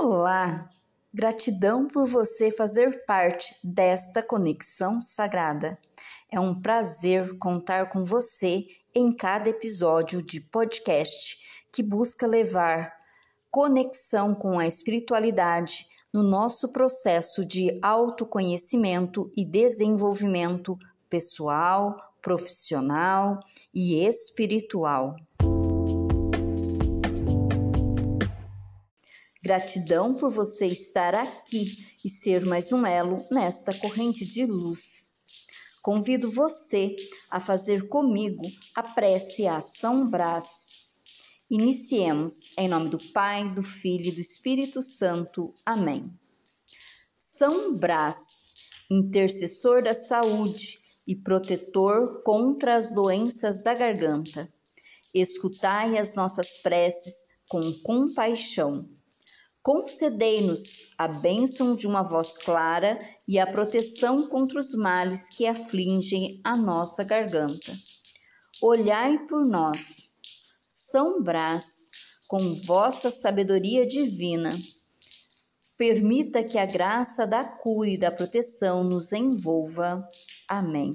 Olá! Gratidão por você fazer parte desta conexão sagrada. É um prazer contar com você em cada episódio de podcast que busca levar conexão com a espiritualidade no nosso processo de autoconhecimento e desenvolvimento pessoal, profissional e espiritual. Gratidão por você estar aqui e ser mais um elo nesta corrente de luz. Convido você a fazer comigo a prece a São Brás. Iniciemos em nome do Pai, do Filho e do Espírito Santo. Amém. São Brás, intercessor da saúde e protetor contra as doenças da garganta, escutai as nossas preces com compaixão Concedei-nos a bênção de uma voz clara e a proteção contra os males que afligem a nossa garganta. Olhai por nós, São Brás, com vossa sabedoria divina. Permita que a graça da cura e da proteção nos envolva. Amém.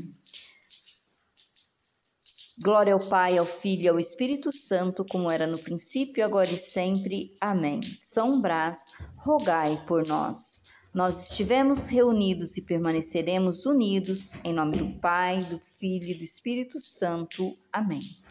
Glória ao Pai, ao Filho e ao Espírito Santo, como era no princípio, agora e sempre. Amém. São Brás, rogai por nós. Nós estivemos reunidos e permaneceremos unidos, em nome do Pai, do Filho e do Espírito Santo. Amém.